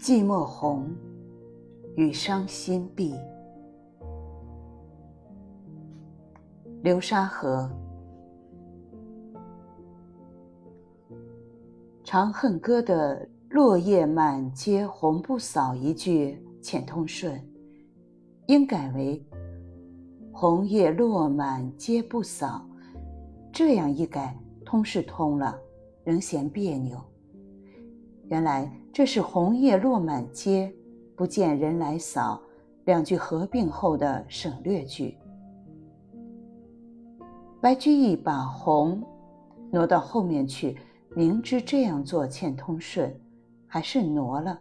寂寞红与伤心碧，流沙河，《长恨歌》的“落叶满街红不扫”一句浅通顺，应改为“红叶落满街不扫”，这样一改，通是通了，仍嫌别扭。原来这是“红叶落满街，不见人来扫”两句合并后的省略句。白居易把“红”挪到后面去，明知这样做欠通顺，还是挪了。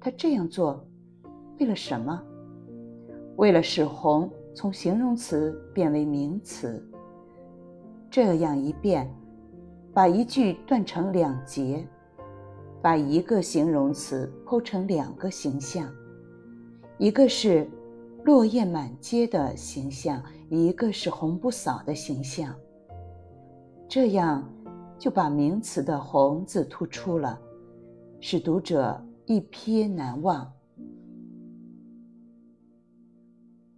他这样做，为了什么？为了使“红”从形容词变为名词。这样一变，把一句断成两截。把一个形容词剖成两个形象，一个是落叶满街的形象，一个是红不扫的形象。这样就把名词的“红”字突出了，使读者一瞥难忘。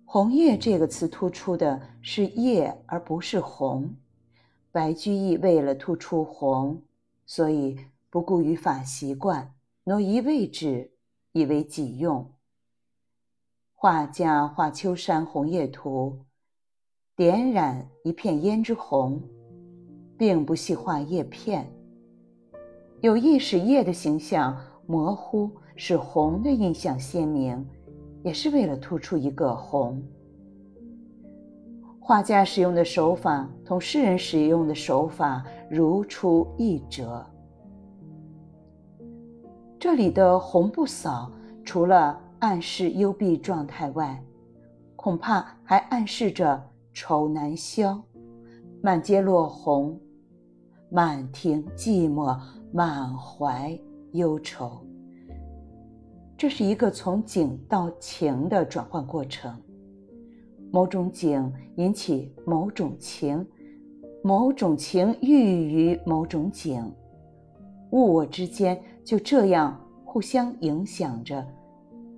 红叶这个词突出的是叶，而不是红。白居易为了突出红，所以。不顾语法习惯，挪移位置，以为己用。画家画秋山红叶图，点染一片胭脂红，并不细画叶片，有意使叶的形象模糊，使红的印象鲜明，也是为了突出一个红。画家使用的手法同诗人使用的手法如出一辙。这里的“红不扫”，除了暗示幽闭状态外，恐怕还暗示着愁难消。满街落红，满庭寂寞，满怀忧愁。这是一个从景到情的转换过程。某种景引起某种情，某种情寓于某种景。物我之间就这样互相影响着，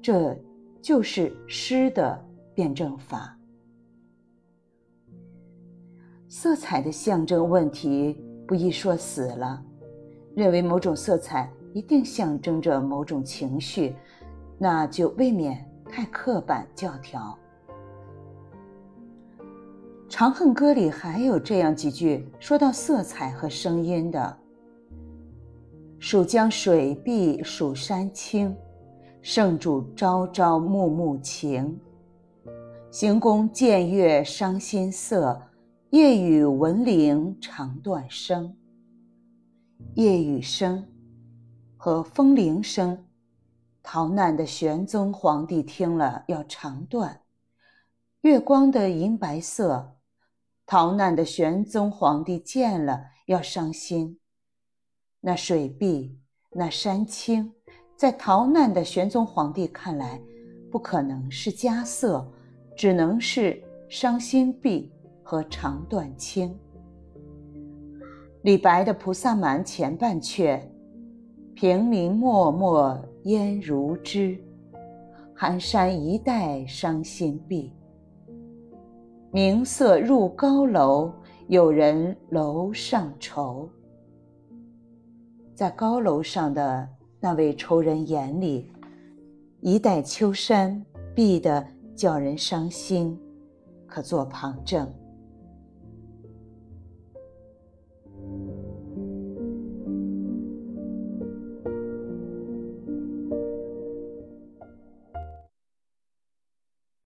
这就是诗的辩证法。色彩的象征问题不宜说死了，认为某种色彩一定象征着某种情绪，那就未免太刻板教条。《长恨歌》里还有这样几句说到色彩和声音的。蜀江水碧蜀山青，圣主朝朝暮暮情。行宫见月伤心色，夜雨闻铃肠断声。夜雨声和风铃声，逃难的玄宗皇帝听了要肠断；月光的银白色，逃难的玄宗皇帝见了要伤心。那水碧，那山青，在逃难的玄宗皇帝看来，不可能是佳色，只能是伤心碧和肠断青。李白的《菩萨蛮》前半阙：“平林漠漠烟如织，寒山一带伤心碧。明色入高楼，有人楼上愁。”在高楼上的那位仇人眼里，一代秋山碧得叫人伤心，可作旁证。